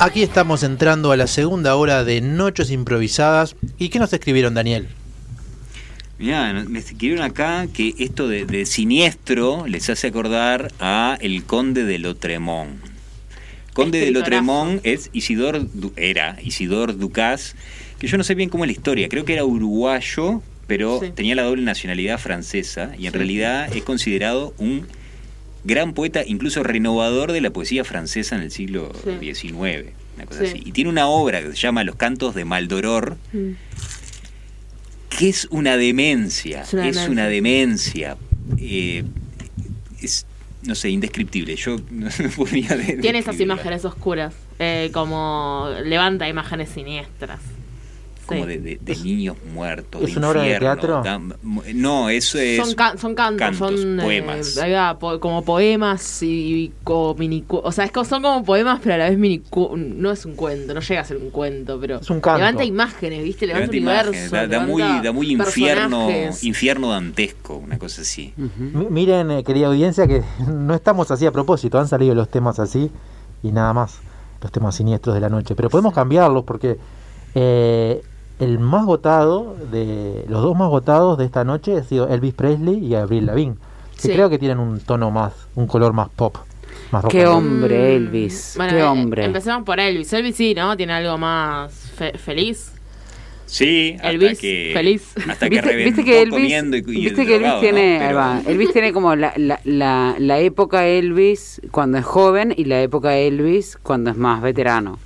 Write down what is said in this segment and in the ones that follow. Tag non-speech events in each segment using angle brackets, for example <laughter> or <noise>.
Aquí estamos entrando a la segunda hora de Noches Improvisadas. ¿Y qué nos escribieron, Daniel? Mirá, me escribieron acá que esto de, de siniestro les hace acordar a el conde de Lotremont. Conde de Lotremont es Isidor, era Isidor Ducas, que yo no sé bien cómo es la historia, creo que era uruguayo, pero Sí. tenía la doble nacionalidad francesa y en Sí. realidad es considerado un gran poeta, incluso renovador de la poesía francesa en el siglo Sí. XIX, una cosa Sí. así. Y tiene una obra que se llama Los Cantos de Maldoror, Mm. que es una demencia, Es una es demencia. una demencia. eh, es, no sé, indescriptible. Yo no <laughs> podría Tiene esas imágenes oscuras, eh, como levanta imágenes siniestras. Como Sí. de, de- de niños muertos. ¿Es una obra de teatro? tan- no, eso es. son, ca- son cantos, cantos, son eh, poemas. ahí va, po- como poemas y, co- mini cu- o sea, es co- son como poemas, pero a la vez mini no es un cuento, no llega a ser un cuento, pero Es un canto. levanta imágenes, ¿viste? Levanta, Levanta universo, da, da muy, da muy infierno, personajes. infierno dantesco, una cosa así. Mi- Miren, eh, querida audiencia, que <laughs> no estamos así a propósito, han salido los temas así y nada más, los temas siniestros de la noche. Pero podemos cambiarlos porque eh, el más votado, de los dos más votados de esta noche ha sido Elvis Presley y Avril Lavigne, que Sí. creo que tienen un tono más, un color más pop, más Qué hombre, Mm, Elvis. bueno, Qué eh, hombre. Empecemos por Elvis. Elvis sí, ¿no? Tiene algo más fe- feliz. Sí, hasta Elvis, que, feliz. Hasta que ¿Viste, reventó viste que Elvis, comiendo y, y viste que Elvis drogado, tiene, ¿no? ahí Pero- va, Elvis tiene como la, la, la, la época Elvis cuando es joven y la época Elvis cuando es más veterano.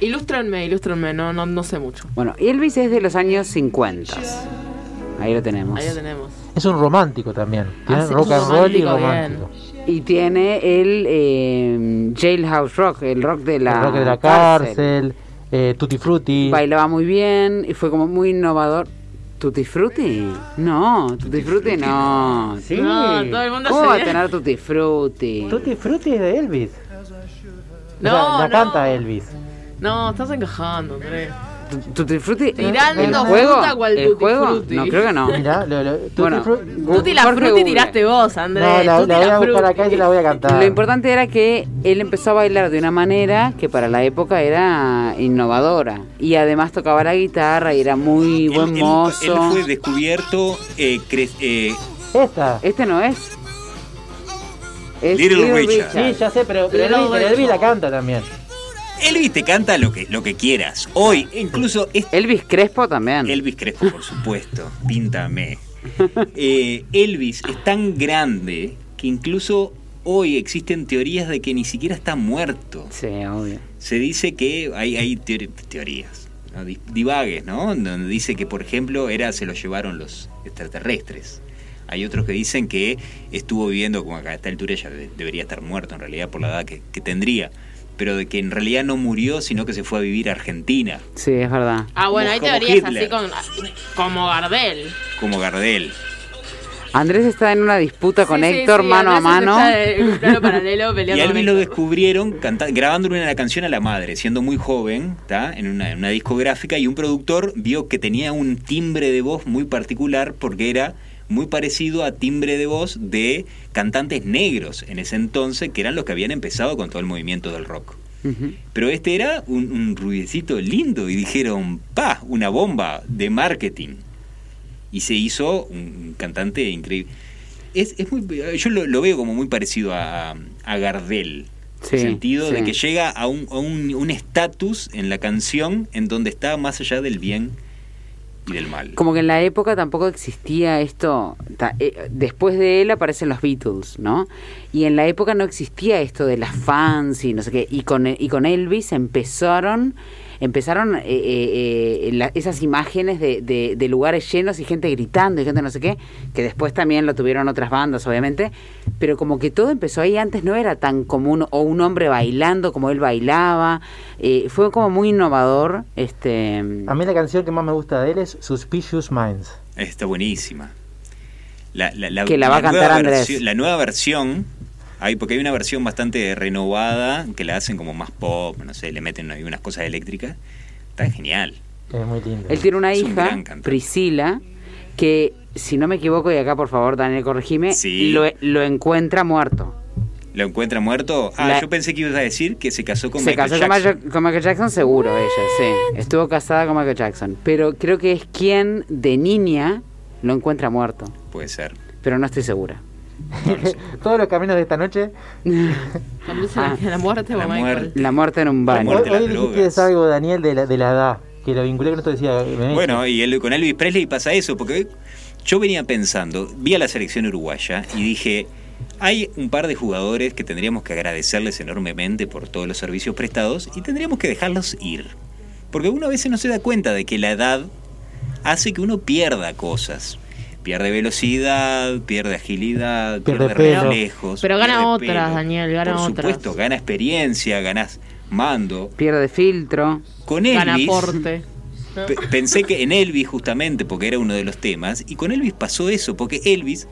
Ilústrenme, ilústrenme, no, no, no sé mucho. Bueno, Elvis es de los años 50. Ahí lo tenemos. Ahí lo tenemos. Es un romántico también, tiene Ah, sí, rock and roll y romántico. Y tiene el eh, Jailhouse Rock, el rock de la, El rock de la cárcel, eh, Tutti Frutti. Bailaba muy bien y fue como muy innovador. ¿Tutti Frutti? No, Tutti Frutti no. Sí. No, todo el mundo ¿Cómo se- va a tener Tutti Frutti? Tutti Frutti es de Elvis. No, o sea, la no. canta Elvis. No, estás encajando, Andrés. Tu- Tutti Frutti. Tirando ¿El juego? fruta cual ¿El Tutti juego? Frutti. No, creo que no. Mirá, lo- lo- Tutti Bueno, Tutti la Jorge frutti Google. tiraste vos, Andrés. No, la, Tutti la voy a buscar acá y te la voy a cantar. Lo importante era que él empezó a bailar de una manera que para la época era innovadora. Y además tocaba la guitarra y era muy Él- buen él- mozo. Él, fue descubierto eh, eh, Esta. Este no es. Es Little Richard. Sí, ya sé, pero, pero la canta también. Elvis te canta lo que, lo que quieras. Hoy, incluso es Elvis Crespo también. Elvis Crespo, por supuesto. Píntame. Eh, Elvis es tan grande que incluso hoy existen teorías de que ni siquiera está muerto. Sí, obvio. Se dice que hay, hay teorías, ¿no? Di- divagues, ¿no? Donde dice que, por ejemplo, era se lo llevaron los extraterrestres. Hay otros que dicen que estuvo viviendo, como acá a esta altura ya de- debería estar muerto en realidad por la edad que, que tendría, pero de que en realidad no murió, sino que se fue a vivir a Argentina, Sí, es verdad. Ah, bueno, Como- hay teorías así con, como Gardel. como Gardel. Andrés está en una disputa con Sí, Héctor sí, mano a mano. está en un plano paralelo <laughs> Y a lo descubrieron canta- grabándole una canción a la madre, siendo muy joven, ¿tá? En, una, en una discográfica, y un productor vio que tenía un timbre de voz muy particular porque era muy parecido a timbre de voz de cantantes negros en ese entonces, que eran los que habían empezado con todo el movimiento del rock. Pero este era un, un ruidecito lindo y dijeron, pa, una bomba de marketing. Y se hizo un, cantante increíble. Es, es muy, yo lo, lo veo como muy parecido a, a Gardel. Sí, en el sentido de que llega a un a un un estatus en la canción en donde está más allá del bien Como que en la época tampoco existía esto. eh, después de él aparecen los Beatles, ¿no? Y en la época no existía esto de las fans y no sé qué. Y con, y con Elvis empezaron empezaron eh, eh, eh, la- esas imágenes de, de- de lugares llenos y gente gritando y gente no sé qué, que después también lo tuvieron otras bandas, obviamente, pero como que todo empezó ahí, antes no era tan común, o un hombre bailando como él bailaba, eh, fue como muy innovador, este... A mí la canción que más me gusta de él es Suspicious Minds. Está buenísima. La, la- la- Que la va a cantar Andrés. la nueva versión, hay, porque hay una versión bastante renovada que la hacen como más pop, no sé, le meten ahí unas cosas eléctricas. Está genial. Es muy lindo. Él tiene una Es hija. Priscila, que, si no me equivoco, y acá por favor, Daniel, corregime, Sí. lo, lo encuentra muerto. ¿Lo encuentra muerto? Ah, La- yo pensé que ibas a decir que se casó con Se Michael casó con Jackson. Michael, con Michael Jackson, seguro ella, sí. Estuvo casada con Michael Jackson. Pero creo que es quien de niña lo encuentra muerto. Puede ser. Pero no estoy segura. <laughs> Todos los caminos de esta noche. Ah. la muerte o La a Michael. muerte. La muerte en un La baño. Hoy, hoy dijiste drogas. algo, Daniel, de la, de la edad, que lo vinculé con esto decía. me- Bueno, y el- con Elvis Presley pasa eso, porque yo venía pensando, vi a la selección uruguaya y dije, hay un par de jugadores que tendríamos que agradecerles enormemente por todos los servicios prestados y tendríamos que dejarlos ir. Porque uno a veces no se da cuenta de que la edad hace que uno pierda cosas. Pierde velocidad, pierde agilidad, Pierde pierde, reflejos. Pero gana pierde otras, pelo. Daniel, gana Por otras. supuesto, gana experiencia, ganas mando. Pierde filtro. Con Gana Elvis, aporte. ¿no? Pe- Pensé que en Elvis justamente, porque era uno de los temas, y con Elvis pasó eso, porque Elvis,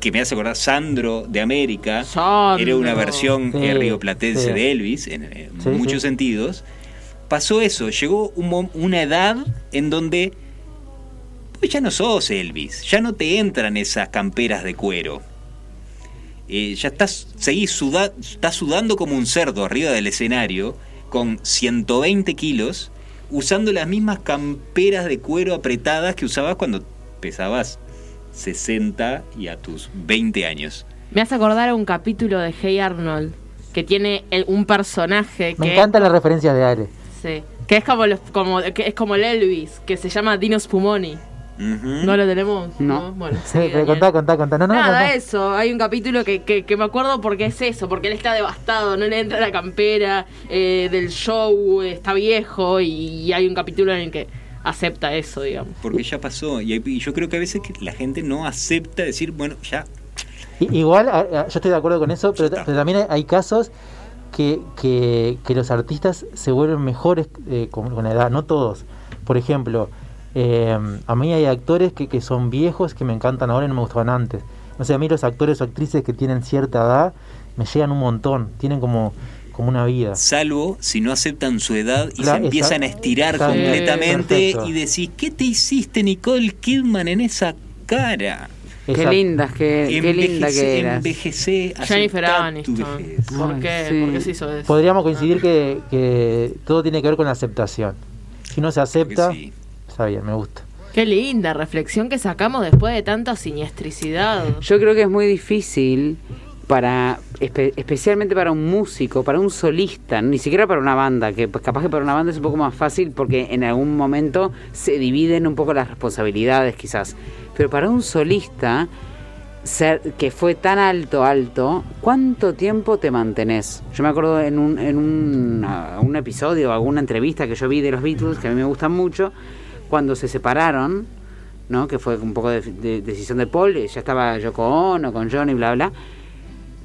que me hace acordar Sandro de América, Sandro. era una versión Sí, eh, rioplatense sí. de Elvis, en, en Sí, muchos sí. sentidos, pasó eso, llegó un una edad en donde pues ya no sos Elvis, ya no te entran esas camperas de cuero. Eh, ya estás, seguís suda- estás sudando como un cerdo arriba del escenario con 120 kilos, usando las mismas camperas de cuero apretadas que usabas cuando pesabas 60 y a tus 20 años. Me hace acordar a un capítulo de Hey Arnold que tiene el- un personaje Me que, encantan las referencias de Ale. sí, que es como, los- como que es como el Elvis, que se llama Dino Spumoni. ¿No lo tenemos? No. Bueno, Sí, pero contá, contá, contá. No, no, Nada, contá. eso. Hay un capítulo que, que, que me acuerdo porque es eso, porque él está devastado, no le entra la campera eh, del show, está viejo y, hay un capítulo en el que acepta eso, digamos. Porque ya pasó. Y, hay- y yo creo que a veces que la gente no acepta decir, bueno, ya. Igual, a- a- yo estoy de acuerdo con eso, pero, también hay, hay casos que, que, que los artistas se vuelven mejores eh, con, con la edad, no todos. Por ejemplo, eh, a mí hay actores que, que son viejos que me encantan ahora y no me gustaban antes. No sé, a mí los actores o actrices que tienen cierta edad me llegan un montón, tienen como, como una vida. Salvo si no aceptan su edad y Claro, se empiezan a estirar completamente perfecto. y decís, ¿qué te hiciste Nicole Kidman en esa cara? Qué Exacto. lindas, qué, qué linda Envejece- que eras. Envejecé, Jennifer tu Aniston. vejez. ¿Por qué? sí. ¿Por qué se hizo eso? Podríamos coincidir que, que todo tiene que ver con la aceptación. Si no se acepta, sí. Está bien, me gusta. Qué linda reflexión que sacamos después de tanta siniestricidad. Yo creo que es muy difícil para espe- especialmente para un músico, para un solista, ni siquiera para una banda, que pues, capaz que para una banda es un poco más fácil porque en algún momento se dividen un poco las responsabilidades quizás, pero para un solista ser que fue tan alto alto, ¿cuánto tiempo te mantenés? Yo me acuerdo en un en un, ah, un episodio, alguna entrevista que yo vi de los Beatles que a mí me gustan mucho, cuando se separaron, ¿no? Que fue un poco de, de- decisión de Paul, ya estaba Yoko Ono con Johnny, bla, bla.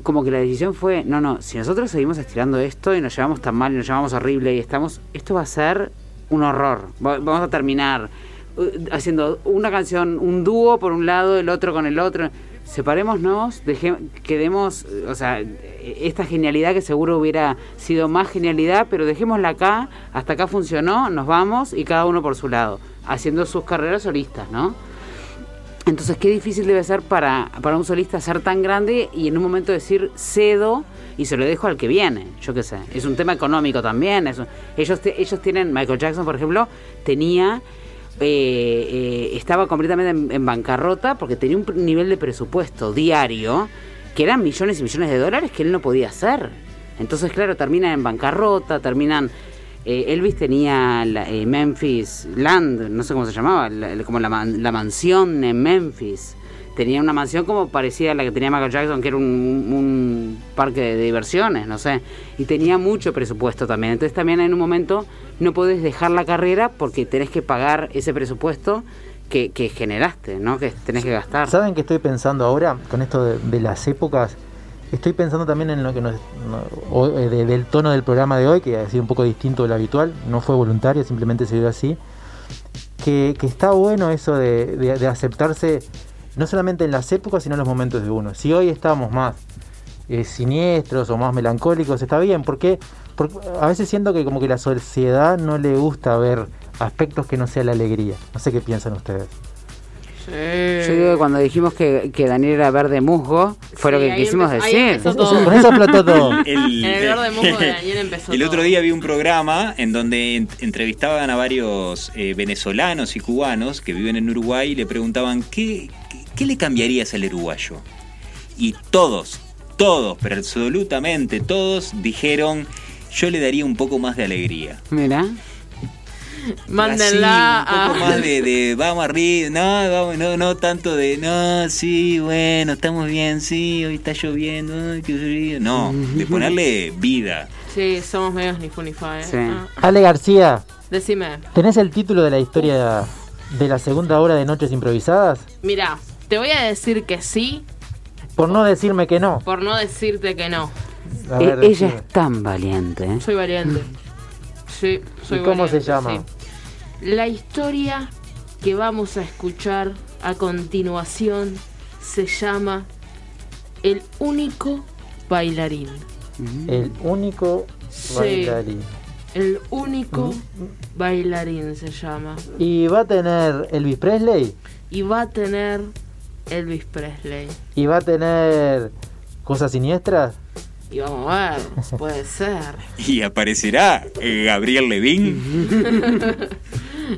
Como que la decisión fue, no, no, si nosotros seguimos estirando esto y nos llevamos tan mal y nos llevamos horrible y estamos, esto va a ser un horror. Va- Vamos a terminar uh, haciendo una canción, un dúo por un lado, el otro con el otro. Separémonos, deje, quedemos, eh, o sea, esta genialidad que seguro hubiera sido más genialidad, pero dejémosla acá, hasta acá funcionó, nos vamos y cada uno por su lado, haciendo sus carreras solistas, ¿no? Entonces, qué difícil debe ser para, para un solista ser tan grande y en un momento decir cedo y se lo dejo al que viene. Yo qué sé. Es un tema económico también. ellos, te- ellos tienen, Michael Jackson, por ejemplo, tenía. eh, eh, estaba completamente en, en bancarrota porque tenía un nivel de presupuesto diario que eran millones y millones de dólares que él no podía hacer. Entonces, claro, terminan en bancarrota, terminan. Eh, Elvis tenía la- eh, Memphis Land, no sé cómo se llamaba, la- como la, man- la mansión en Memphis. Tenía una mansión como parecida a la que tenía Michael Jackson, que era un, parque de diversiones, no sé. Y tenía mucho presupuesto también. Entonces también en un momento no podés dejar la carrera porque tenés que pagar ese presupuesto que, que generaste, ¿no? Que tenés que gastar. ¿Saben qué estoy pensando ahora con esto de, de las épocas? Estoy pensando también en lo que nos, no- eh, de- del tono del programa de hoy, que ha sido un poco distinto de lo habitual, no fue voluntario, simplemente se dio así. Que, está bueno eso de aceptarse, no solamente en las épocas, sino en los momentos de uno. Si hoy estamos más eh, siniestros o más melancólicos, está bien, porque, porque a veces siento que como que la sociedad no le gusta ver aspectos que no sea la alegría. No sé qué piensan ustedes. Sí. Yo digo que cuando dijimos que, que Daniel era verde musgo, fue lo que quisimos decir. eso explotó todo. El, En el verde musgo de Daniel <laughs> empezó el otro todo. día vi un programa en donde en- entrevistaban a varios eh, venezolanos y cubanos que viven en Uruguay y le preguntaban ¿qué, qué, qué le cambiarías al uruguayo? Y todos, todos, pero absolutamente todos dijeron yo le daría un poco más de alegría. Mira. Mándenla Así, un poco a. <laughs> más de, de vamos arriba, no, vamos, no, no tanto de no, sí, bueno, estamos bien, sí, hoy está lloviendo, ay, qué frío. No, de ponerle vida. Sí, somos medios ni fu ni fa, ¿eh? Sí. Ah, Ale García, decime. ¿tenés el título de la historia de la segunda hora de Noches Improvisadas? Mira, te voy a decir que sí Por no decirme que no. por no decirte que no. E- ver, ella es tan valiente. ¿eh? Soy valiente. Sí, soy ¿Y cómo se llama? sí. La historia que vamos a escuchar a continuación se llama El único bailarín. El único Sí. bailarín. El único bailarín se llama. ¿Y va a tener Elvis Presley? Y va a tener Elvis Presley. ¿Y va a tener cosas siniestras? Y vamos a ver, <laughs> puede ser. Y aparecerá Gabriel Levín. <laughs>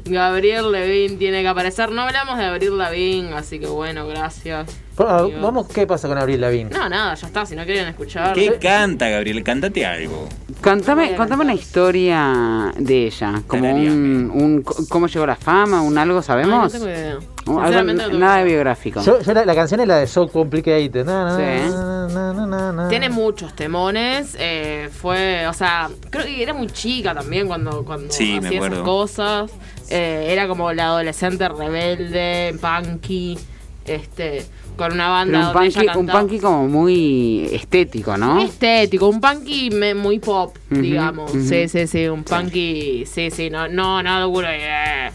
Gabriel Levin tiene que aparecer. No hablamos de Gabriel Levin, así que bueno, gracias. Ah. Vamos, ¿qué pasa con Abril Lavín? No, nada, ya está. Si no quieren escuchar. ¿Qué canta Gabriel? Cántate algo. A contame una historia de ella, como un, cómo llegó a la fama, un algo, Ay, ¿sabemos? no tengo idea. Un- algo- Sinceramente no tengo nada idea. biográfico. Yo, yo la, la canción es la de So Complicated. Na, na, Sí. na, na, na, na, na. Tiene muchos temones. eh, fue, o sea, creo que era muy chica también cuando, cuando Sí, hacía esas cosas. Eh, era como la adolescente rebelde, punky, este, con una banda Pero un punky, un punky como muy estético, ¿no? Muy estético, un punky me- muy pop, Ujú, digamos. ujú. Sí, sí, sí, un punky, sí, sí, no, no, nada duro. eh.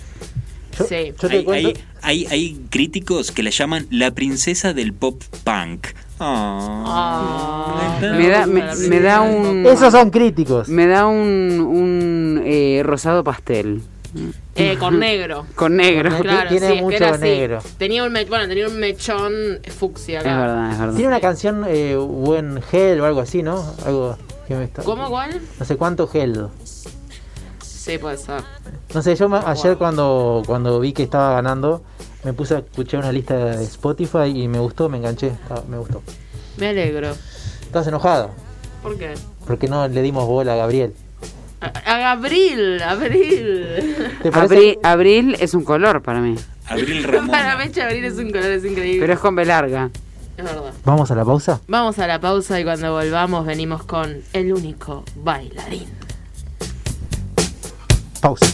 Yo, Sí. yo te Hay, cuento. hay- hay- hay críticos que la llaman la princesa del pop punk. Ah. Me da, me, me da un Esos son críticos. me da un, un eh, rosado pastel Eh, con negro. con negro. Claro, Tiene sí, es que mucho era así. negro. Tenía un, bueno, tenía un mechón fucsia Es acá. verdad, es verdad. Tiene una canción eh, buen Hell o algo así, ¿no? Algo que me está. ¿Cómo, cuál? No sé cuánto Hell. Sí, puede ser. No sé, yo me- ayer cuando, cuando vi que estaba ganando, me puse a escuchar una lista de Spotify y me gustó, me enganché. Ah, me gustó. Me alegro. ¿Estás enojada? ¿Por qué? Porque no le dimos bola a Gabriel. A, Abril. Abril, abril es un color para mí, Abril <laughs> Para Ramón. Mecha, Abril es un color, es increíble. pero es con B larga. Es verdad. ¿Vamos a la pausa? Vamos a la pausa y cuando volvamos venimos con el único bailarín. Pausa.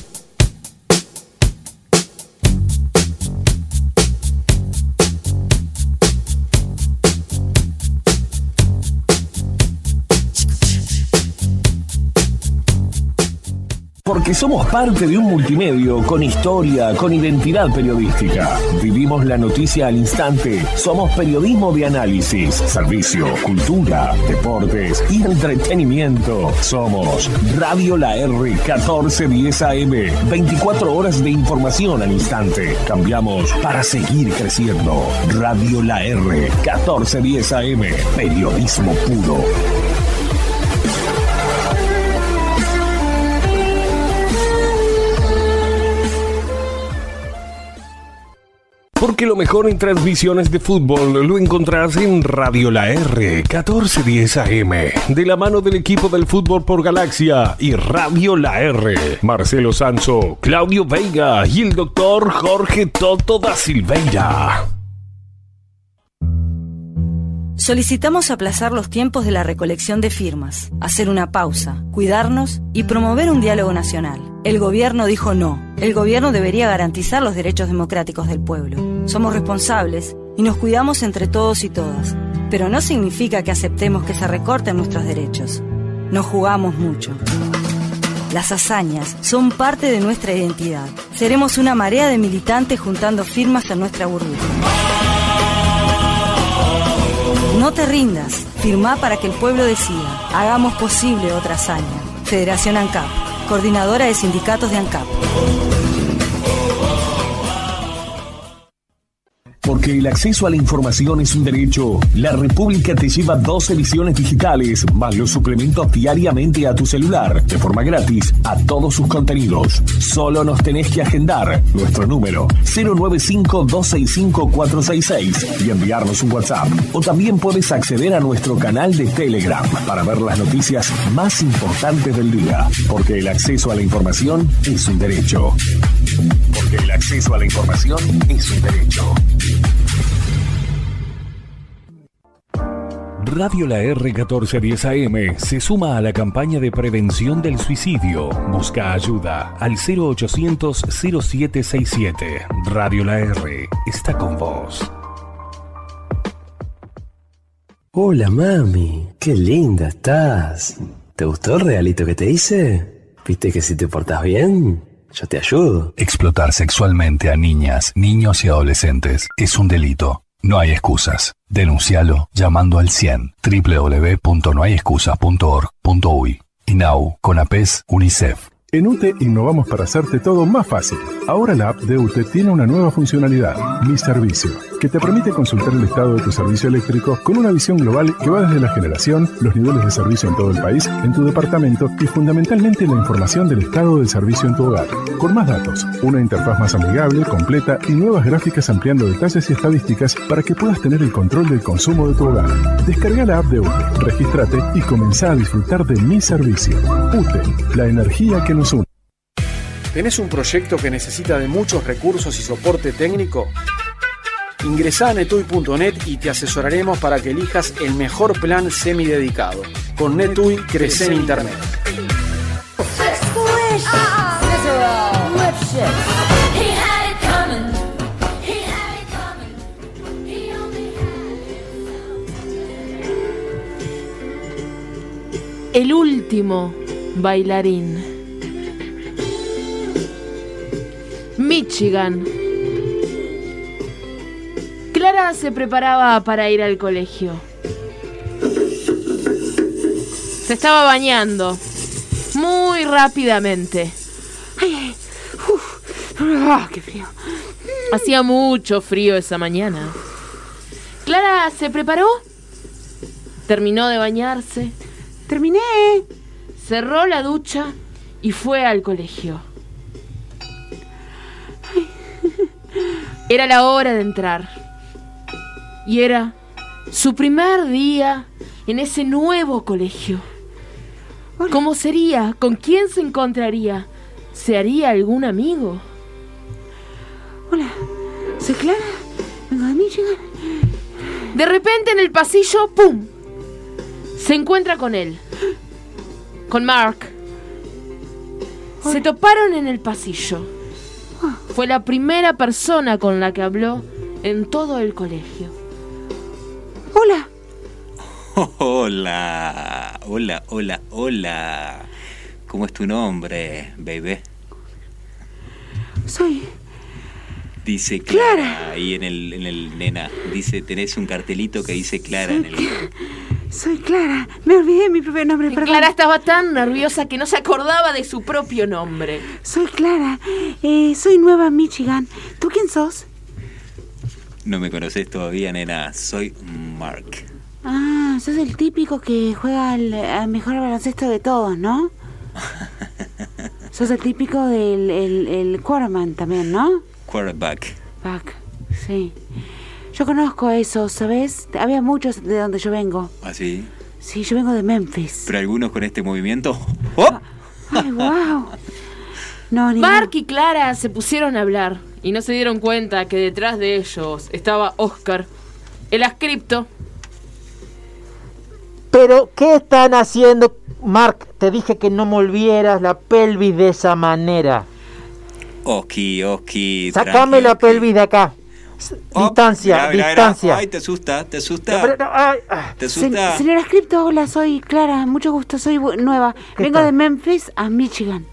Porque somos parte de un multimedio con historia, con identidad periodística. Vivimos la noticia al instante. Somos periodismo de análisis, servicio, cultura, deportes y entretenimiento. Somos Radio La R 1410 AM. 24 horas de información al instante. Cambiamos para seguir creciendo. Radio La R 1410 AM. Periodismo puro. Porque lo mejor en transmisiones de fútbol lo encontrás en Radio La R 1410 AM, de la mano del equipo del fútbol por Galaxia y Radio La R. Marcelo Sanso, Claudio Veiga y el doctor Jorge Toto da Silveira. Solicitamos aplazar los tiempos de la recolección de firmas, hacer una pausa, cuidarnos y promover un diálogo nacional. El gobierno dijo no. El gobierno debería garantizar los derechos democráticos del pueblo. Somos responsables y nos cuidamos entre todos y todas. Pero no significa que aceptemos que se recorten nuestros derechos. Nos jugamos mucho. Las hazañas son parte de nuestra identidad. Seremos una marea de militantes juntando firmas en nuestra burbuja. No te rindas, firmá para que el pueblo decida. Hagamos posible otra hazaña. Federación ANCAP, coordinadora de sindicatos de ANCAP. Porque el acceso a la información es un derecho. La República te lleva dos ediciones digitales, más los suplementos diariamente a tu celular, de forma gratis, a todos sus contenidos. Solo nos tenés que agendar nuestro número 095-265-466 y enviarnos un WhatsApp. O también puedes acceder a nuestro canal de Telegram para ver las noticias más importantes del día. Porque el acceso a la información es un derecho. Porque el acceso a la información es un derecho. Radio La R1410 AM se suma a la campaña de prevención del suicidio. Busca ayuda al 0800 0767. Radio La R está con vos. Hola mami, qué linda estás. ¿Te gustó el regalito que te hice? ¿Viste que si te portas bien, yo te ayudo? Explotar sexualmente a niñas, niños y adolescentes es un delito. No hay excusas. Denuncialo llamando al 100 www.nohayexcusas.org.uy. INAU, CONAPES, UNICEF. En UTE innovamos para hacerte todo más fácil. Ahora la app de UTE tiene una nueva funcionalidad, Mi Servicio, que te permite consultar el estado de tu servicio eléctrico con una visión global que va desde la generación, los niveles de servicio en todo el país, en tu departamento y fundamentalmente la información del estado del servicio en tu hogar. Con más datos, una interfaz más amigable, completa y nuevas gráficas ampliando detalles y estadísticas para que puedas tener el control del consumo de tu hogar. Descarga la app de UTE, regístrate y comenzá a disfrutar de Mi Servicio. UTE, la energía que nos une. ¿Tenés un proyecto que necesita de muchos recursos y soporte técnico? Ingresá a netui.net y te asesoraremos para que elijas el mejor plan semidedicado. Con Netui crece en Internet. El último bailarín. Michigan. Clara se preparaba para ir al colegio. Se estaba bañando muy rápidamente. Ay, ay, uf, ah, qué frío. Hacía mucho frío esa mañana. Clara se preparó, terminó de bañarse, Terminé. cerró la ducha y fue al colegio. Era la hora de entrar. Y era su primer día en ese nuevo colegio. ¿Cómo sería? ¿Con quién se encontraría? ¿Se haría algún amigo? Hola, soy Clara. Vengo de Michigan. De repente en el pasillo, ¡pum! Se encuentra con él. Con Mark. Se toparon en el pasillo. Fue la primera persona con la que habló en todo el colegio. Hola. Hola, hola, hola, hola. ¿Cómo es tu nombre, baby? Soy. Dice Clara, ahí en el, en el nena. Dice, tenés un cartelito que dice Clara en el. Soy Clara. Me olvidé de mi propio nombre, perdón. Clara estaba tan nerviosa que no se acordaba de su propio nombre. Soy Clara. Eh, soy nueva en Michigan. ¿Tú quién sos? No me conoces todavía, nena. Soy Mark. Ah, sos el típico que juega al, al mejor baloncesto de todos, ¿no? <laughs> sos el típico del el, el quarterman también, ¿no? Quarterback. Back, sí. Yo conozco eso, ¿sabes? Había muchos de donde yo vengo. ¿Así? Sí, yo vengo de Memphis. ¿Pero algunos con este movimiento? <laughs> ¡Oh! Ay, wow. No, ni Mark y Clara se pusieron a hablar y no se dieron cuenta que detrás de ellos estaba Oscar, el ascripto. Pero, ¿qué están haciendo? Mark, te dije que no volvieras la pelvis de esa manera. Oski, Oski. Sacame la pelvis de acá. Oh, distancia, mirá, mirá, mirá. distancia. Ay, te asusta, te No, asusta. pero no, ay, ah. Te Se- asusta. señora Scripto, hola, soy Clara. Mucho gusto, soy nueva. ¿Qué Vengo tal? de Memphis a Michigan.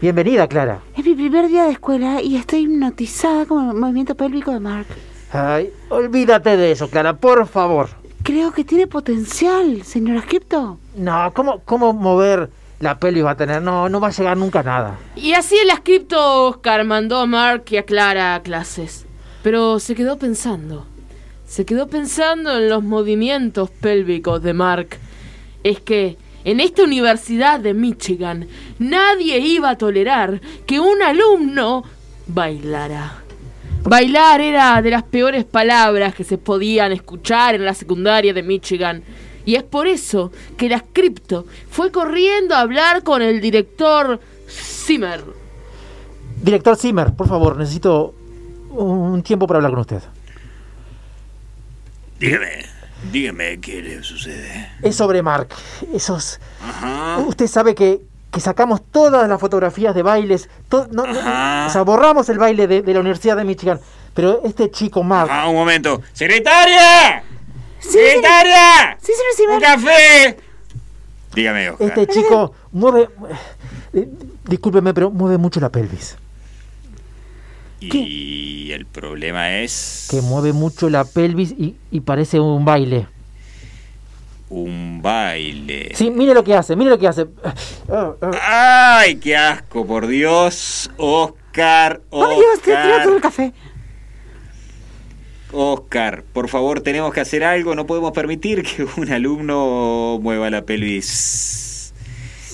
Bienvenida, Clara. Es mi primer día de escuela y estoy hipnotizada con el movimiento pélvico de Mark. Ay, olvídate de eso, Clara, por favor. Creo que tiene potencial, señora Scripto. No, ¿cómo, cómo mover la pelvis va a tener? No, no va a llegar nunca a nada. Y así el ascripto Oscar mandó a Mark y a Clara a clases. Pero se quedó pensando. se quedó pensando en los movimientos pélvicos de Mark. Es que en esta universidad de Michigan nadie iba a tolerar que un alumno bailara. Bailar era de las peores palabras que se podían escuchar en la secundaria de Michigan. Y es por eso que la Crypto fue corriendo a hablar con el director Zimmer. Director Zimmer, por favor, necesito un tiempo para hablar con usted. Dígame, dígame qué le sucede. Es sobre Mark. Esos. Ajá. Usted sabe que, que sacamos todas las fotografías de bailes. to- no- no- Ajá. o sea, borramos el baile de, de la Universidad de Michigan. Pero este chico Mark. Ah, un momento. ¡Secretaria! ¡Secretaria! Sí, señor ¡Un café! Dígame, Oscar. Este chico mueve. eh, discúlpeme, pero mueve mucho la pelvis. Y el problema es Que mueve mucho la pelvis y, y parece un baile. un baile. Sí, mire lo que hace, mire lo que hace. ¡Ay, qué asco, por Dios! Oscar, ¡Ay, Dios, te todo el Oscar, café! Oscar, por favor, tenemos que hacer algo. No podemos permitir que un alumno mueva la pelvis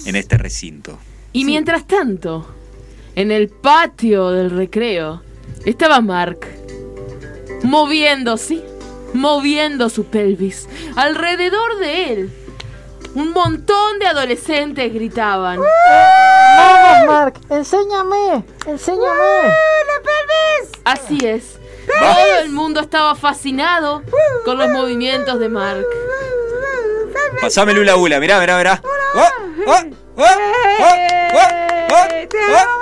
en este recinto. Y mientras tanto, en el patio del recreo, estaba Mark. Moviendo, sí, moviendo su pelvis. Alrededor de él, un montón de adolescentes gritaban. Vamos, Mark, enséñame, enséñame. Así es. Todo el mundo estaba fascinado con los movimientos de Mark. Pasame Lula Ula, mirá, mirá, mirá. ¡Oh, oh, oh, oh, oh, oh, oh, oh!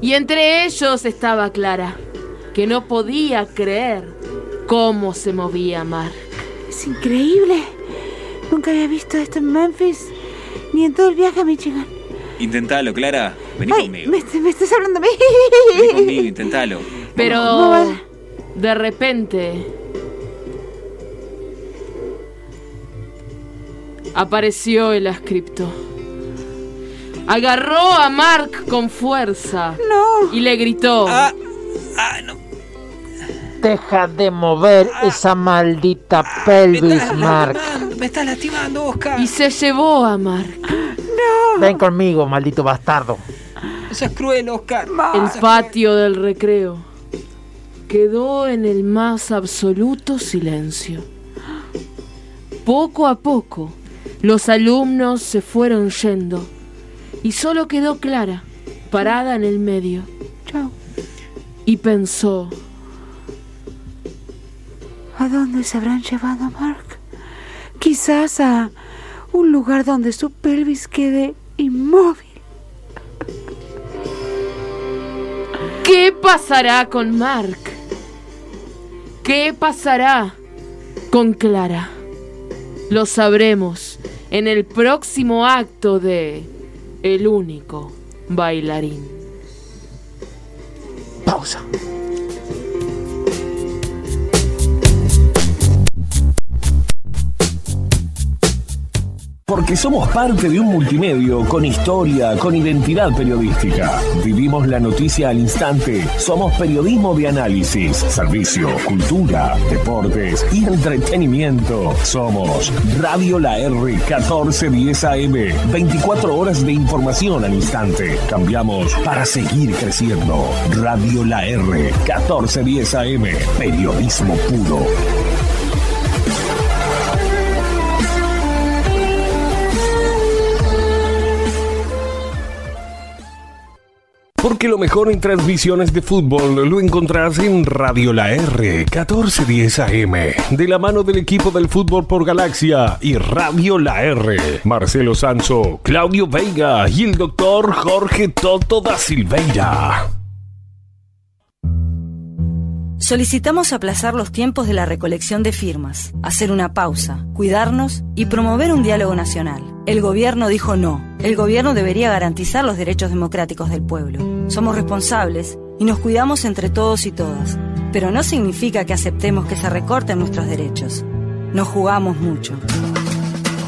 Y entre ellos estaba Clara, que no podía creer cómo se movía Mark. Es increíble. Nunca había visto esto en Memphis, ni en todo el viaje a Michigan. Intentalo, Clara. Vení Ay, conmigo. me, me estás hablando a mí. Vení conmigo, <laughs> intentalo. Pero No de repente apareció el ascripto. Agarró a Mark con fuerza No. y le gritó. Ah, ah, no. Deja de mover esa maldita Me pelvis, Mark. me estás lastimando, Oscar. Y se llevó a Mark. Ven conmigo, maldito bastardo. Eso es cruel, Oscar. El patio del recreo quedó en el más absoluto silencio. Poco a poco, los alumnos se fueron yendo y solo quedó Clara, parada en el medio. Chao. Y pensó, ¿A dónde se habrán llevado a Mark? Quizás a un lugar donde su pelvis quede inmóvil. ¿qué pasará con Mark? ¿Qué pasará con Clara? Lo sabremos en el próximo acto de El único bailarín. Pausa. Porque somos parte de un multimedio con historia, con identidad periodística. Vivimos la noticia al instante. Somos periodismo de análisis, servicio, cultura, deportes y entretenimiento. Somos Radio La R 1410 AM. 24 horas de información al instante. Cambiamos para seguir creciendo. Radio La R 1410 AM. Periodismo puro. Porque lo mejor en transmisiones de fútbol lo encontrás en Radio La R 1410 AM, de la mano del equipo del fútbol por Galaxia y Radio La R. Marcelo Sanso, Claudio Veiga y el doctor Jorge Toto da Silveira. Solicitamos aplazar los tiempos de la recolección de firmas, hacer una pausa, cuidarnos y promover un diálogo nacional. El gobierno dijo no. El gobierno debería garantizar los derechos democráticos del pueblo. Somos responsables y nos cuidamos entre todos y todas. Pero no significa que aceptemos que se recorten nuestros derechos. Nos jugamos mucho.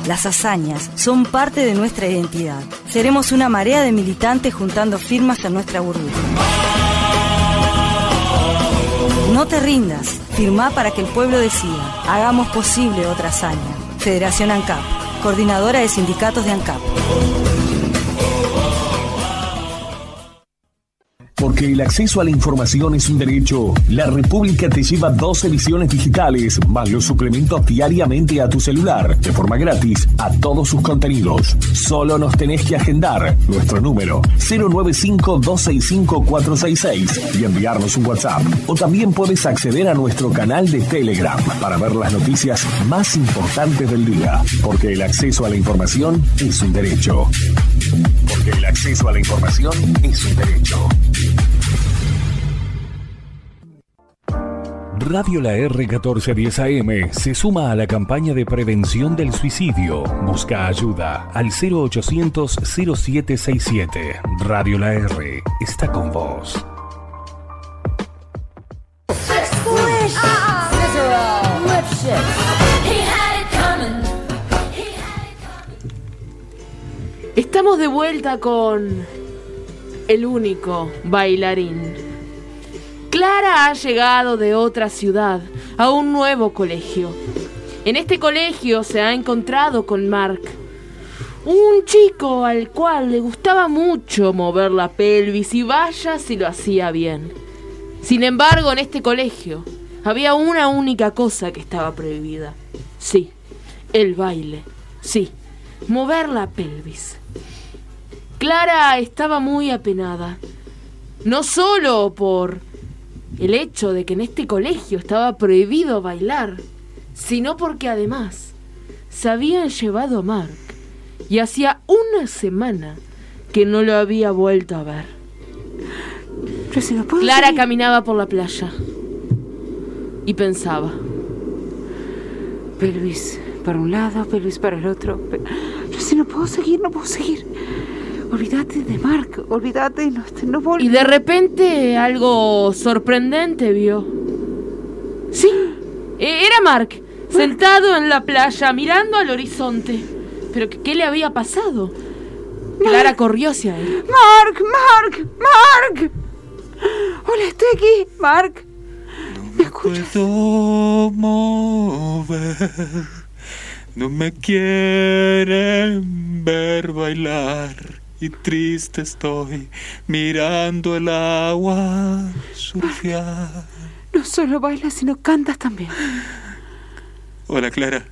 Las hazañas son parte de nuestra identidad. Seremos una marea de militantes juntando firmas en nuestra burbuja. No te rindas. Firmá para que el pueblo decida. Hagamos posible otra hazaña. Federación ANCAP. Coordinadora de Sindicatos de ANCAP. Porque el acceso a la información es un derecho. La República te lleva dos ediciones digitales, más los suplementos diariamente a tu celular, de forma gratis, a todos sus contenidos. Solo nos tenés que agendar nuestro número 095-265-466 y enviarnos un WhatsApp. O también puedes acceder a nuestro canal de Telegram para ver las noticias más importantes del día. Porque el acceso a la información es un derecho. Porque el acceso a la información es un derecho. Radio La R1410 AM se suma a la campaña de prevención del suicidio. Busca ayuda al 0800 0767. Radio La R está con vos. Estamos de vuelta con el único bailarín. Clara ha llegado de otra ciudad a un nuevo colegio. En este colegio se ha encontrado con Mark, un chico al cual le gustaba mucho mover la pelvis y vaya si lo hacía bien. Sin embargo, en este colegio había una única cosa que estaba prohibida. Sí, el baile. Sí, mover la pelvis. Clara estaba muy apenada. No solo por el hecho de que en este colegio estaba prohibido bailar, sino porque además se habían llevado a Mark y hacía una semana que no lo había vuelto a ver. Clara caminaba por la playa y pensaba. Pelvis para un lado, pelvis para el otro. Pe- Yo sí no puedo seguir, no puedo seguir. Olvídate de Mark, olvídate, no, no puedo Y de repente algo sorprendente vio. Sí, e- era Mark, sentado en la playa mirando al horizonte. Pero ¿qué, qué le había pasado? Clara corrió hacia él. Mark, Mark, Mark. Hola, estoy aquí, Mark. ¿Me escuchas? puedo mover. No me quieren ver bailar y triste estoy mirando el agua surfear. No solo bailas, sino cantas también. Hola Clara,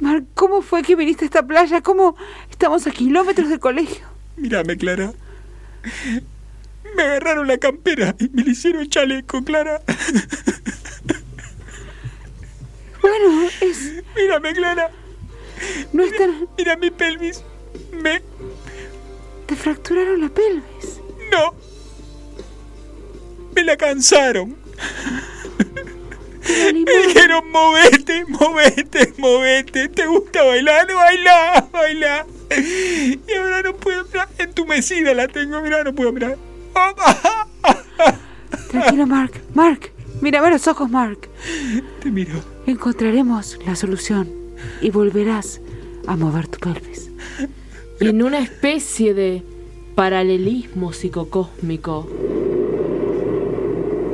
Mark, ¿cómo fue que viniste a esta playa? ¿Cómo estamos a kilómetros del colegio? mírame Clara. Me agarraron la campera y me le hicieron chaleco, Clara. Bueno, es. Mírame Clara, No es tan. mira mi pelvis. Me... Te fracturaron la pelvis. No. Me la cansaron. Me dijeron, movete, movete, movete. ¿Te gusta bailar? Baila, baila. Y ahora no puedo mirar. Entumecida la tengo, mira, no puedo mirar. <laughs> Tranquilo, Mark. Mark, mírame los ojos, Mark. Te miro. Encontraremos la solución y volverás a mover tu pelvis. Y en una especie de paralelismo psicocósmico,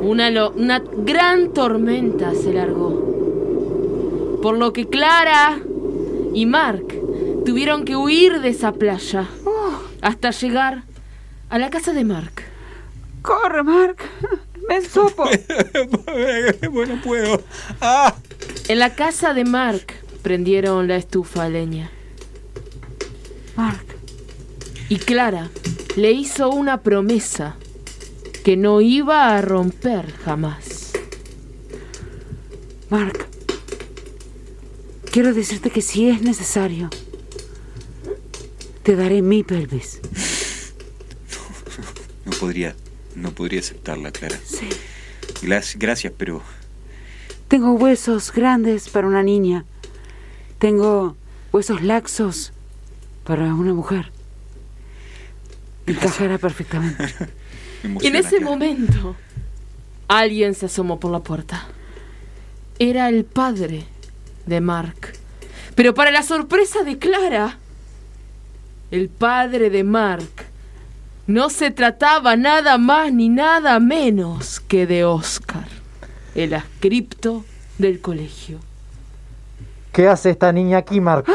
una, lo- una gran tormenta se largó. Por lo que Clara y Mark tuvieron que huir de esa playa hasta llegar a la casa de Mark. ¡Corre, Mark! ¡Me ensopo! <laughs> bueno, puedo. Ah. En la casa de Mark prendieron la estufa a leña. Mark, Y Clara le hizo una promesa que no iba a romper jamás. Mark. Quiero decirte que si es necesario, te daré mi pelvis. <laughs> No podría, no podría aceptarla, Clara. Sí. Gracias, gracias, pero Tengo huesos grandes para una niña. Tengo huesos laxos para una mujer. Encajará perfectamente. <laughs> me Y en ese momento, alguien se asomó por la puerta. Era el padre de Mark. Pero para la sorpresa de Clara, el padre de Mark no se trataba nada más ni nada menos que de Oscar. el ascripto del colegio. ¿Qué hace esta niña aquí, Mark?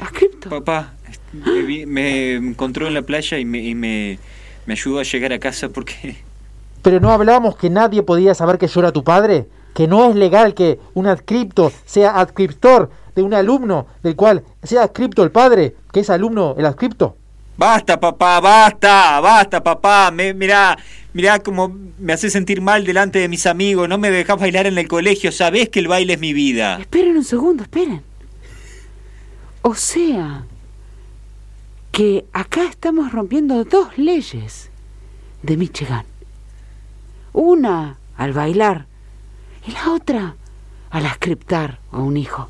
¿Ascripto? Papá, me, vi- me encontró en la playa y, me, y me, me ayudó a llegar a casa porque... <laughs> Pero no hablamos que nadie podía saber que yo era tu padre. Que no es legal que un adscripto sea adscriptor de un alumno del cual sea adscripto el padre, que es alumno el adscripto. Basta, papá, basta, basta, papá. Me, mirá, mirá cómo me hace sentir mal delante de mis amigos. No me dejás bailar en el colegio. Sabés que el baile es mi vida. Esperen un segundo, esperen. O sea, que acá estamos rompiendo dos leyes de Michigan. Una al bailar y la otra al ascriptar a un hijo.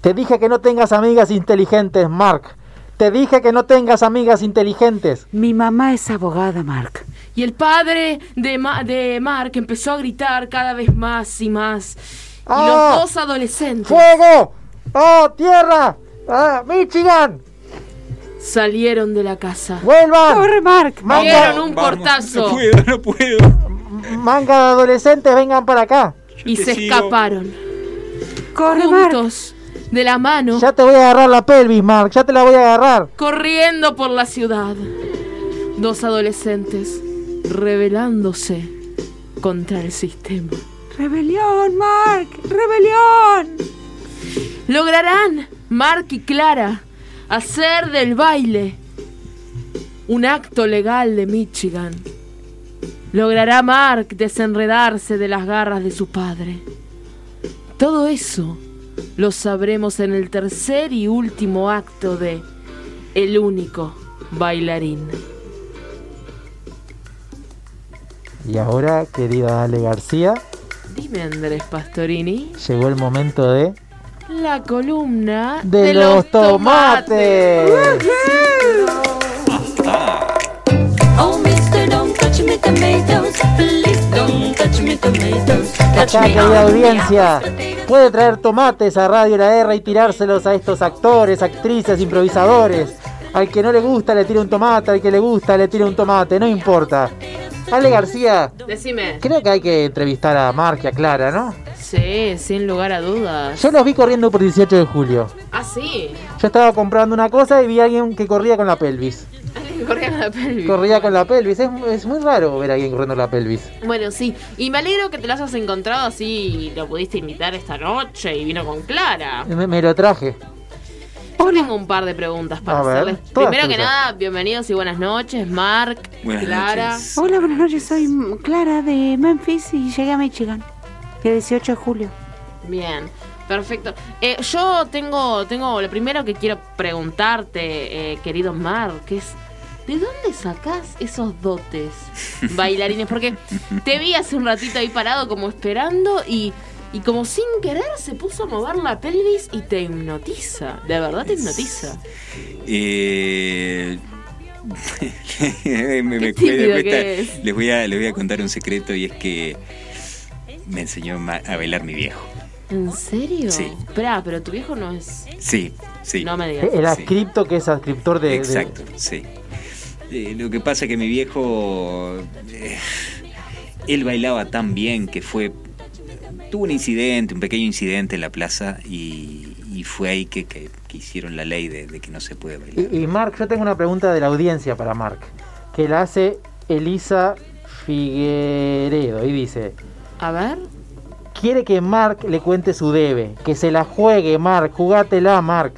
Te dije que no tengas amigas inteligentes, Mark. Te dije que no tengas amigas inteligentes. Mi mamá es abogada, Mark. Y el padre de, Ma- de Mark empezó a gritar cada vez más y más. Y ¡Ah! los dos adolescentes ¡Fuego! ¡Oh, tierra! ¡Ah, Michigan! salieron de la casa. ¡Vuelvan! ¡Corre, Mark! Dieron un Vamos, portazo No puedo, no puedo. Manga de adolescentes, vengan para acá. y te se sigo. escaparon. ¡Corre, Mark! Juntos, de la mano, Ya te voy a agarrar la pelvis, Mark. Ya te la voy a agarrar. corriendo por la ciudad. Dos adolescentes rebelándose contra el sistema. ¡Rebelión, Mark! ¡Rebelión! Lograrán, Mark y Clara, hacer del baile un acto legal de Michigan. Logrará Mark desenredarse de las garras de su padre. Todo eso lo sabremos en el tercer y último acto de El único bailarín. Y ahora, querida Ale García, Dime Andrés Pastorini, llegó el momento de... la columna ¡De, los tomates! Oh, mister, don't touch me tomatoes. Please don't touch me tomatoes. Touch Acá, querida audiencia, puede traer tomates a Radio La R y tirárselos a estos actores, actrices, improvisadores. Al que no le gusta le tira un tomate, al que le gusta le tira un tomate, no importa. Ale García, Decime. creo que hay que entrevistar a Mark y a Clara, ¿no? Sí, sin lugar a dudas. Yo los vi corriendo por 18 de julio. Ah, sí. Yo estaba comprando una cosa y vi a alguien que corría con la pelvis. Alguien corría con la pelvis. Corría con la pelvis. Es, es muy raro ver a alguien corriendo con la pelvis. Bueno, sí. Y me alegro que te lo hayas encontrado así y lo pudiste invitar esta noche y vino con Clara. Me, me lo traje. Yo tengo un par de preguntas para A ver, hacerles. Primero que nada, bienvenidos y buenas noches, Mark, Buenas Clara. noches. Hola, buenas noches. Soy Clara de Memphis y llegué a Michigan. El 18 de julio. Bien, perfecto. Eh, yo tengo, tengo lo primero que quiero preguntarte, eh, querido Mark, que es ¿de dónde sacás esos dotes <laughs> bailarines? Porque te vi hace un ratito ahí parado como esperando y, y como sin querer se puso a mover la pelvis y te hipnotiza. De verdad te hipnotiza. Eh, <laughs> me- me- les, voy a, les voy a contar un secreto y es que me enseñó a bailar mi viejo. ¿En serio? Sí. Esperá, pero tu viejo no es... Sí, sí. No me digas. El Sí. adscripto que es adscriptor de... de- Exacto, sí. Eh, lo que pasa es que mi viejo, eh, él bailaba tan bien que fue, tuvo un incidente, un pequeño incidente en la plaza y, y fue ahí que, que- que hicieron la ley de, de que no se puede bailar. Y, y Mark, yo tengo una pregunta de la audiencia para Mark, que la hace Elisa Figueredo y dice, A ver. quiere que Mark le cuente su debe, que se la juegue Mark, jugátela Mark.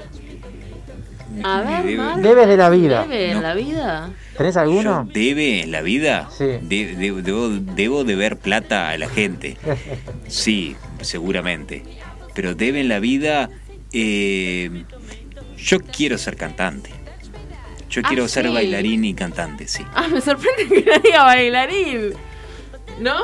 A ver, debe- Mark. Debes de la vida. ¿Debe en No. la vida? ¿Tenés Yo alguno? debe en la vida, Sí. de- de- debo, debo deber plata a la gente. <laughs> Sí, seguramente. Pero debe en la vida, eh, yo quiero ser cantante. Yo Ah, quiero ser sí. bailarín y cantante, sí. Ah, me sorprende que no diga bailarín. ¿No?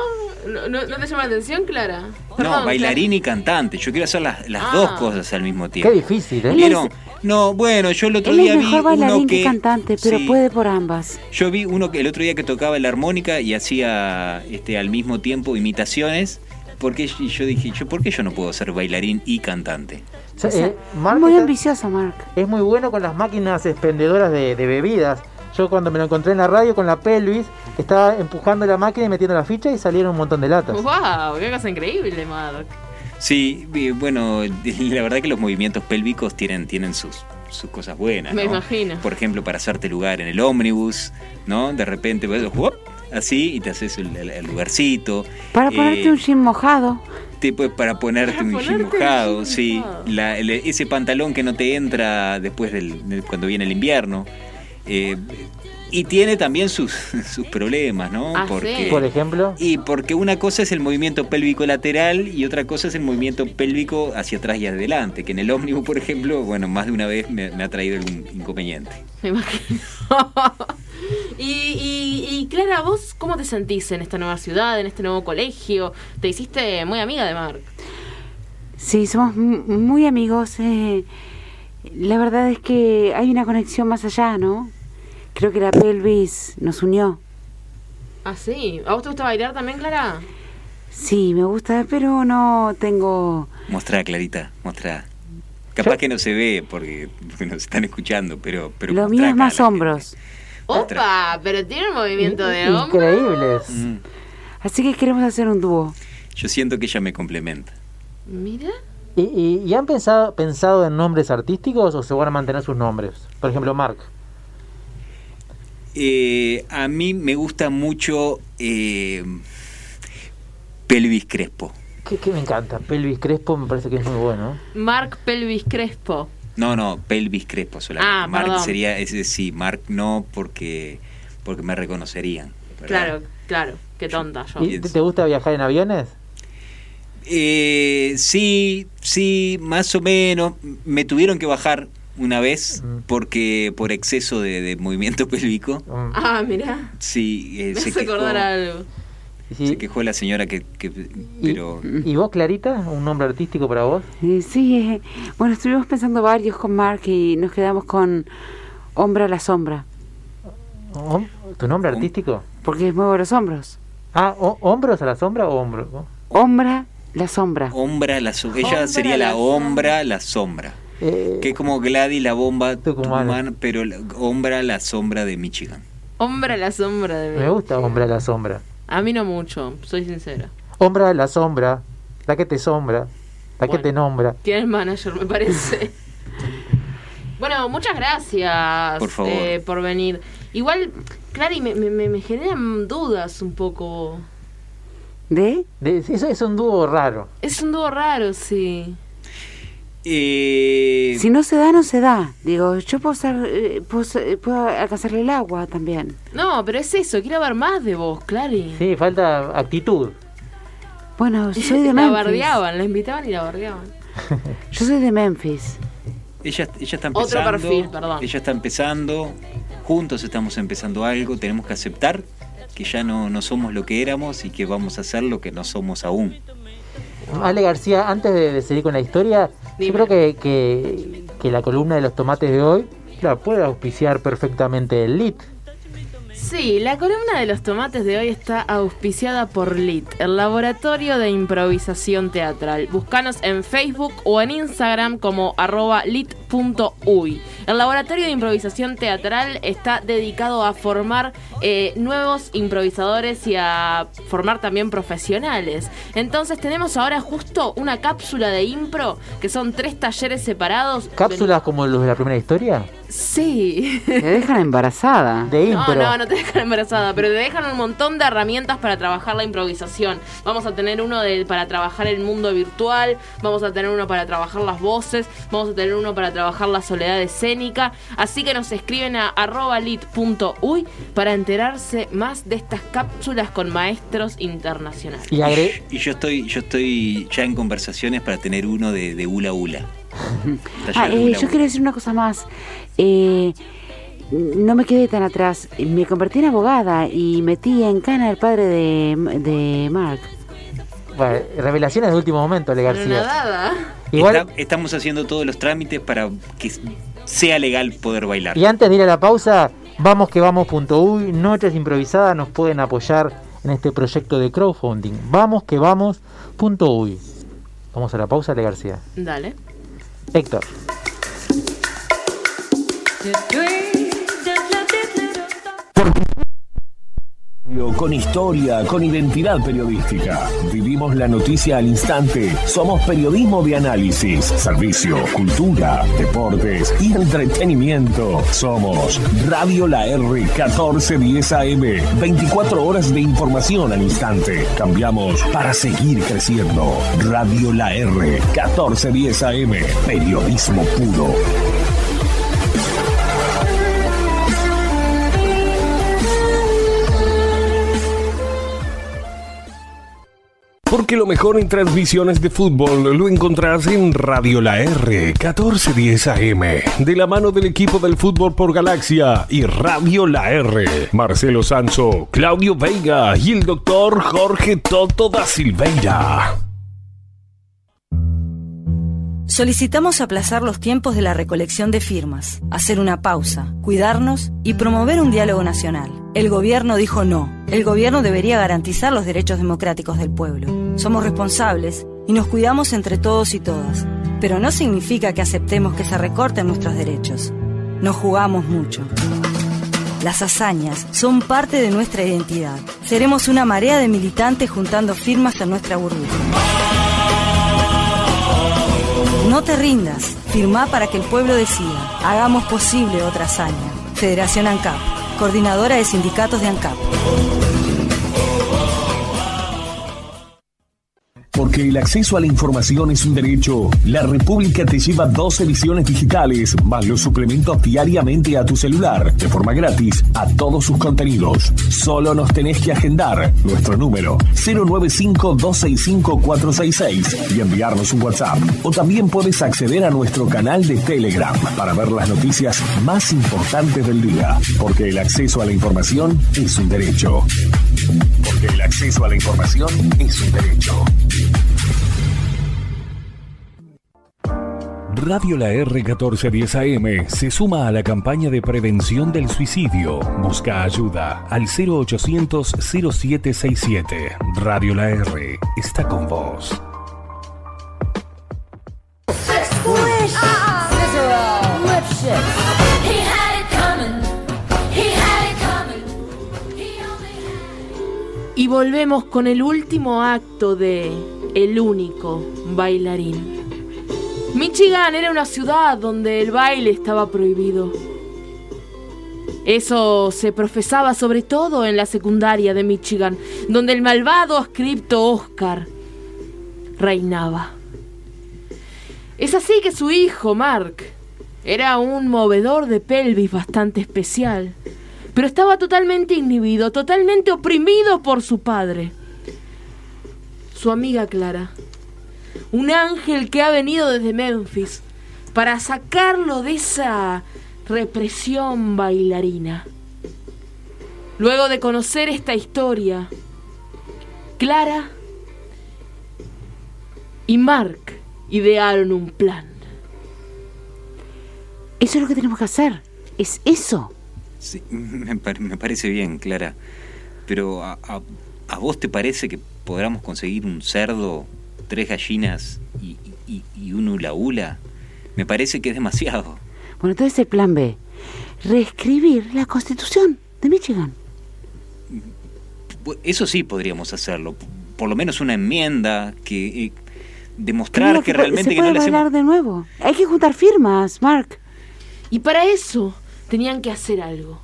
¿No, no, no te llama la atención, Clara? No, bailarín y cantante. Yo quiero hacer las, las Ah. dos cosas al mismo Qué tiempo. difícil, ¿eh? ¿Vieron? No, bueno, yo el otro Él día es vi mejor uno bailarín que que cantante, pero sí, puede por ambas. Yo vi uno que el otro día que tocaba la armónica y hacía este al mismo tiempo imitaciones. Porque y yo dije, yo ¿por qué yo no puedo ser bailarín y cantante? O sea, O sea, eh, Mark Muy ambicioso, Mark. es muy bueno con las máquinas expendedoras de, de bebidas. Yo cuando me lo encontré en la radio con la pelvis, estaba empujando la máquina y metiendo la ficha y salieron un montón de latas. ¡Wow! ¡Qué cosa increíble, Mark! Sí, bueno, <laughs> la verdad que los movimientos pélvicos tienen, tienen sus, sus cosas buenas. Me ¿no? imagino. Por ejemplo, para hacerte lugar en el ómnibus, ¿no? De repente, ves, ¡guap! así, y te haces el, el- el lugarcito. Para Eh, ponerte un jean mojado. tipo, para ponerte Para un ponerte jean un mojado, jean sí. mojado. La- el- ese pantalón que no te entra después del, de cuando viene el invierno. Eh, y tiene también sus, <laughs> sus problemas, ¿no? Ah, porque, sí. Por ejemplo, y porque una cosa es el movimiento pélvico lateral y otra cosa es el movimiento pélvico hacia atrás y adelante, que en el ómnibus, por ejemplo, bueno, más de una vez me, me ha traído algún inconveniente. Me imagino. <laughs> y, y, y Clara, ¿vos cómo te sentís en esta nueva ciudad, en este nuevo colegio? Te hiciste muy amiga de Mark. Sí, somos muy amigos. eh, la verdad es que hay una conexión más allá, ¿no? Creo que la pelvis nos unió. Ah, sí. ¿A vos te gusta bailar también, Clara? Sí, me gusta, pero no tengo... Mostrá, Clarita, mostrá. Capaz que no se ve porque, porque <laughs> nos están escuchando, pero... pero Lo mío es más hombros. ¡Opa! Pero tiene un movimiento de hombro. increíbles. Mm, Así que queremos hacer un dúo. Yo siento que ella me complementa. Mira. ¿Y, y, y han pensado, pensado en nombres artísticos o se van a mantener sus nombres? Por ejemplo, Mark. Eh, a mí me gusta mucho eh, Pelvis Crespo. Que, que me encanta. Pelvis Crespo me parece que es muy bueno. Mark Pelvis Crespo. No, no, Pelvis Crespo solamente. Ah, Mark perdón. sería, ese sí, Mark no porque, porque me reconocerían. ¿verdad? Claro, claro. Qué tonta yo. ¿Y te, te gusta viajar en aviones? Eh, sí, sí, más o menos. Me tuvieron que bajar una vez porque por exceso de, de movimiento <laughs> pélvico. Mm. Ah, mira. Sí, eh, Me se, hace quejó, acordar algo. Sí. se quejó la señora que, que- ¿Y, pero ¿Y vos, Clarita? ¿Un nombre artístico para vos? Eh, sí, eh, bueno, estuvimos pensando varios con Mark y nos quedamos con Hombre a la Sombra, ¿Hom- ¿Tu nombre artístico? porque muevo los hombros. Ah, o- ¿hombros a la sombra o hombros? Hombra la Sombra. Ombra la sombra. Ella Ombra sería la la Ombra la sombra. Eh, Que es como Gladys la bomba. Tucumán, pero la- Ombra la sombra de Michigan. Hombre a la sombra de me gusta hombre a la sombra. A mí no mucho, soy sincera. Hombre a la sombra, la que te sombra, la que te nombra. Tienes manager, me parece. <laughs> bueno, muchas gracias Por favor. eh, por venir. Igual, Clary, me, me, me- me generan dudas un poco. ¿De? De- eso es un dúo raro. Es un dúo raro, sí. Eh, Si no se da, no se da. Digo, yo puedo, ser, eh, puedo, ser- puedo alcanzarle el agua también. No, pero es eso, quiero ver más de vos, Clary. Sí, falta actitud. Bueno, soy de <laughs> la Memphis. bardeaban, la invitaban y la bardeaban. <laughs> Yo soy de Memphis. ella, ella está Otro empezando. perfil, perdón. Ella está empezando. Juntos estamos empezando algo. Tenemos que aceptar que ya no, no somos lo que éramos y que vamos a ser lo que no somos aún. Ale García, antes de, de seguir con la historia, Dime. yo creo que, que, que la columna de los tomates de hoy la puede auspiciar perfectamente el LIT. Sí, la columna de los tomates de hoy está auspiciada por LIT, el laboratorio de improvisación teatral. Búscanos en Facebook o en Instagram como arroba lit.uy. El laboratorio de improvisación teatral está dedicado a formar eh, nuevos improvisadores y a formar también profesionales. Entonces tenemos ahora justo una cápsula de impro, que son tres talleres separados. ¿Cápsulas como los de la primera historia? Sí. Te dejan embarazada. De No, impro. no, no te dejan embarazada, pero te dejan un montón de herramientas para trabajar la improvisación. Vamos a tener uno de, para trabajar el mundo virtual, vamos a tener uno para trabajar las voces, vamos a tener uno para trabajar la soledad escénica. Así que nos escriben a arroba lit.uy para enterarse más de estas cápsulas con maestros internacionales. Y yo estoy, yo estoy ya en conversaciones para tener uno de, de hula hula. Ah, eh, yo quiero decir una cosa más. Eh, no me quedé tan atrás. Me convertí en abogada y metí en cana al padre de, de Mark. bueno, revelaciones de último momento, Ale Pero García. nada. Igual, Está- estamos haciendo todos los trámites para que sea legal poder bailar. y antes de ir a la pausa, vamos que vamos.uy, Noches Improvisadas nos pueden apoyar en este proyecto de crowdfunding. Vamos que vamos.uy. Vamos a la pausa, Ale García. Dale. Héctor. Con historia, con identidad periodística. Vivimos la noticia al instante. Somos periodismo de análisis, servicio, cultura, deportes y entretenimiento. Somos Radio La R 1410 AM. 24 horas de información al instante. Cambiamos para seguir creciendo. Radio La R 1410 AM. Periodismo puro. Porque lo mejor en transmisiones de fútbol lo encontrás en Radio La R 1410 AM, de la mano del equipo del fútbol por Galaxia y Radio La R. Marcelo Sanso, Claudio Veiga y el doctor Jorge Toto da Silveira. Solicitamos aplazar los tiempos de la recolección de firmas, hacer una pausa, cuidarnos y promover un diálogo nacional. El gobierno dijo no. El gobierno debería garantizar los derechos democráticos del pueblo. Somos responsables y nos cuidamos entre todos y todas. Pero no significa que aceptemos que se recorten nuestros derechos. Nos jugamos mucho. Las hazañas son parte de nuestra identidad. Seremos una marea de militantes juntando firmas en nuestra burbuja. No te rindas. Firmá para que el pueblo decida. Hagamos posible otra hazaña. Federación ANCAP. Coordinadora de Sindicatos de ANCAP. Porque el acceso a la información es un derecho, La República te lleva dos ediciones digitales, más los suplementos diariamente a tu celular, de forma gratis, a todos sus contenidos. Solo nos tenés que agendar nuestro número 095-265-466 y enviarnos un WhatsApp. O también puedes acceder a nuestro canal de Telegram para ver las noticias más importantes del día. Porque el acceso a la información es un derecho. Porque el acceso a la información es un derecho. Radio La R 1410 AM se suma a la campaña de prevención del suicidio. Busca ayuda al 0800 0767. Radio La R está con vos. Y volvemos con el último acto de El único bailarín. Michigan era una ciudad donde el baile estaba prohibido. Eso se profesaba sobre todo en la secundaria de Michigan, donde el malvado ascripto Oscar reinaba. Es así que su hijo, Mark, era un movedor de pelvis bastante especial, pero estaba totalmente inhibido, totalmente oprimido por su padre. Su amiga Clara, un ángel que ha venido desde Memphis para sacarlo de esa represión bailarina. Luego de conocer esta historia, Clara y Mark idearon un plan. Eso es lo que tenemos que hacer. Es eso. Sí, me, par- me parece bien, Clara. Pero a, a- ¿a vos te parece que podamos conseguir un cerdo, tres gallinas y, y- y un hula hula? Me parece que es demasiado. Bueno, entonces el plan B. Reescribir la constitución de Michigan. Eso sí podríamos hacerlo. Por lo menos una enmienda que eh, demostrar que realmente se que no puede le hacemos... bailar de nuevo. Hay que juntar firmas, Mark. Y para eso tenían que hacer algo.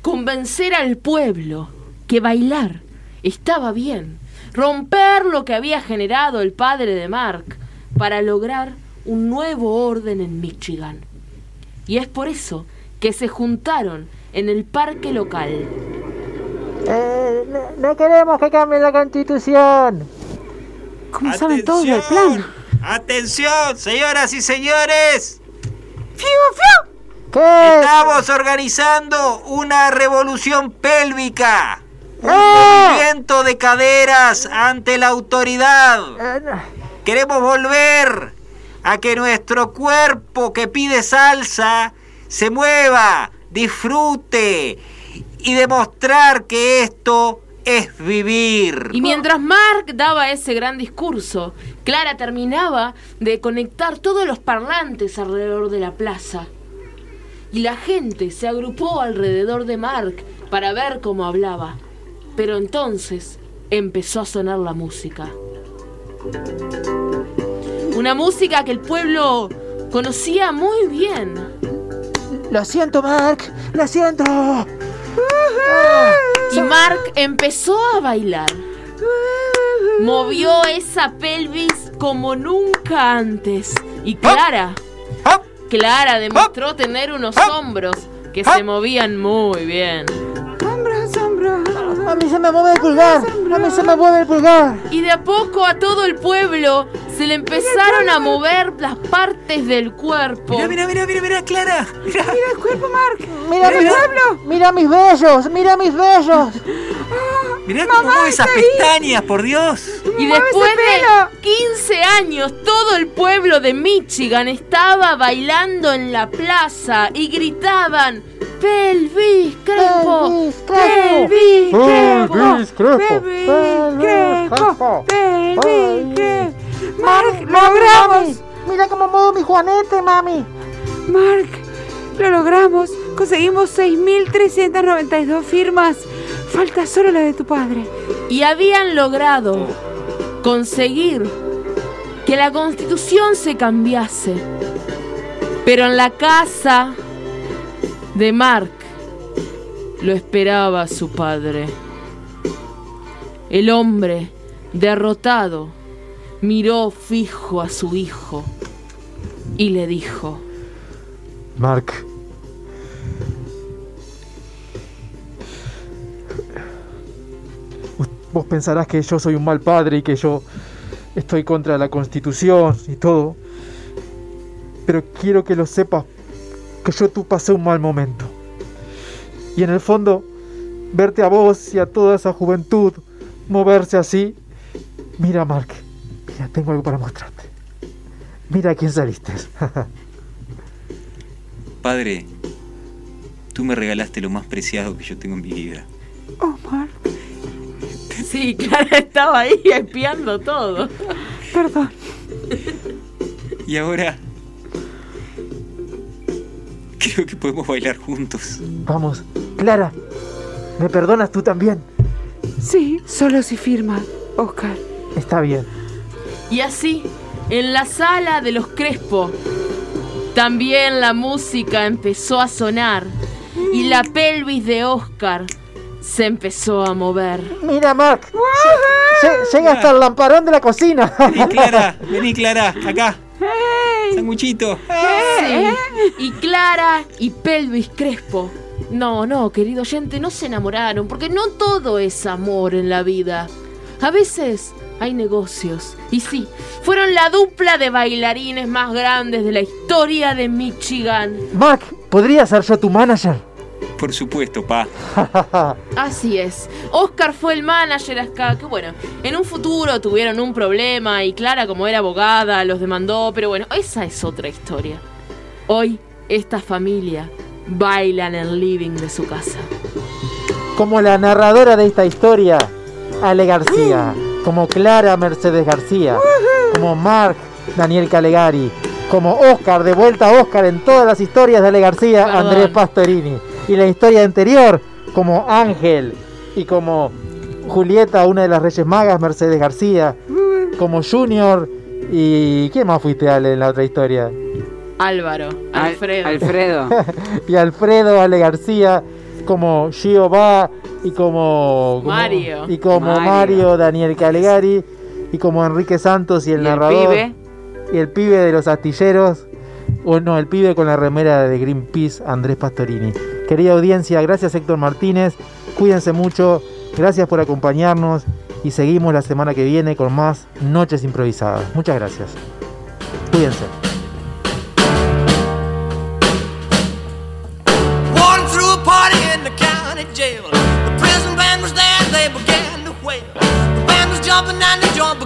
Convencer al pueblo que bailar estaba bien. Romper lo que había generado el padre de Mark para lograr un nuevo orden en Michigan. Y es por eso que se juntaron en el parque local. Eh, no, no queremos que cambie la constitución. ¿Cómo saben todos del plan? ¡Atención, señoras y señores! ¿Qué? Estamos organizando una revolución pélvica. Un ¡Ah! movimiento de caderas ante la autoridad. No. Queremos volver a que nuestro cuerpo que pide salsa se mueva, disfrute y demostrar que esto es vivir. Y mientras Mark daba ese gran discurso, Clara terminaba de conectar todos los parlantes alrededor de la plaza. Y la gente se agrupó alrededor de Mark para ver cómo hablaba. Pero entonces empezó a sonar la música. Una música que el pueblo conocía muy bien. Lo siento, Mark. Lo siento. Y Mark empezó a bailar. Movió esa pelvis como nunca antes. Y Clara, Clara demostró tener unos hombros que se movían muy bien. Hombros, hombros. A mí se me mueve el pulgar. A mí se me mueve el pulgar. Y de a poco a todo el pueblo se le empezaron a mover las partes del cuerpo. Mira, mira, mira, mira, mira, Clara. Mira. Mira el cuerpo, Mark. Mira, Mira, mi mira. Mira mis bellos. Mira mis bellos. Mirá cómo mueve esas pestañas, por Dios. Y después de 15 años, todo el pueblo de Michigan estaba bailando en la plaza y gritaban: ¡Pelvis Crespo! Pelvis Crespo. ¡Pelvis Crespo! Pelvis Crespo. Pelvis Pelvis Mark, logramos. Mira cómo muevo mi juanete, mami. Mark, lo logramos. Conseguimos 6.392 firmas. Falta solo la de tu padre. Y habían logrado conseguir que la constitución se cambiase. Pero en la casa de Mark lo esperaba su padre. El hombre, derrotado, miró fijo a su hijo y le dijo, Mark. Vos pensarás que yo soy un mal padre y que yo estoy contra la constitución y todo. Pero quiero que lo sepas que yo tú pasé un mal momento. Y en el fondo, verte a vos y a toda esa juventud moverse así. Mira, Mark, mira, tengo algo para mostrarte. Mira a quién saliste. <laughs> Padre, tú me regalaste lo más preciado que yo tengo en mi vida. Oh, Mark, sí, Clara estaba ahí espiando todo. perdón. Y ahora... Creo que podemos bailar juntos. Vamos, Clara, ¿me perdonas tú también? Sí, solo si firma, Oscar. Está bien. Y así, en la sala de los Crespo, también la música empezó a sonar y la pelvis de Oscar se empezó a mover. Mira, Mark. lle- lle- Llega hasta el lamparón de la cocina. Vení, Clara, vení, Clara, acá. Sanguchito. Sí. Y Clara y Pelvis Crespo. No, no, querido oyente, no se enamoraron, porque no todo es amor en la vida. A veces hay negocios. Y sí, fueron la dupla de bailarines más grandes de la historia de Michigan. Mark, ¿podría ser yo tu manager? Por supuesto, pa. <laughs> Así es. Oscar fue el manager acá, que bueno, en un futuro tuvieron un problema y Clara como era abogada los demandó, pero bueno, esa es otra historia. Hoy esta familia baila en el living de su casa. Como la narradora de esta historia, Ale García. Como Clara Mercedes García. Como Mark Daniel Calegari. Como Oscar, de vuelta a Oscar en todas las historias de Ale García, Perdón. Andrés Pastorini. Y la historia anterior, como Ángel. Y como Julieta, una de las Reyes Magas, Mercedes García. Como Junior. ¿Y quién más fuiste, Ale, en la otra historia? Álvaro, Al- Alfredo. Alfredo. <laughs> y Alfredo Ale García, como Giova y como, como- Mario. y como Mario. Mario. Daniel Calegari y como Enrique Santos y el Y el narrador pibe. y el pibe de los astilleros o no, el pibe con la remera de Greenpeace Andrés Pastorini. Querida audiencia, gracias Héctor Martínez, cuídense mucho, gracias por acompañarnos y seguimos la semana que viene con más noches improvisadas. Muchas gracias. Cuídense. Jumping and the began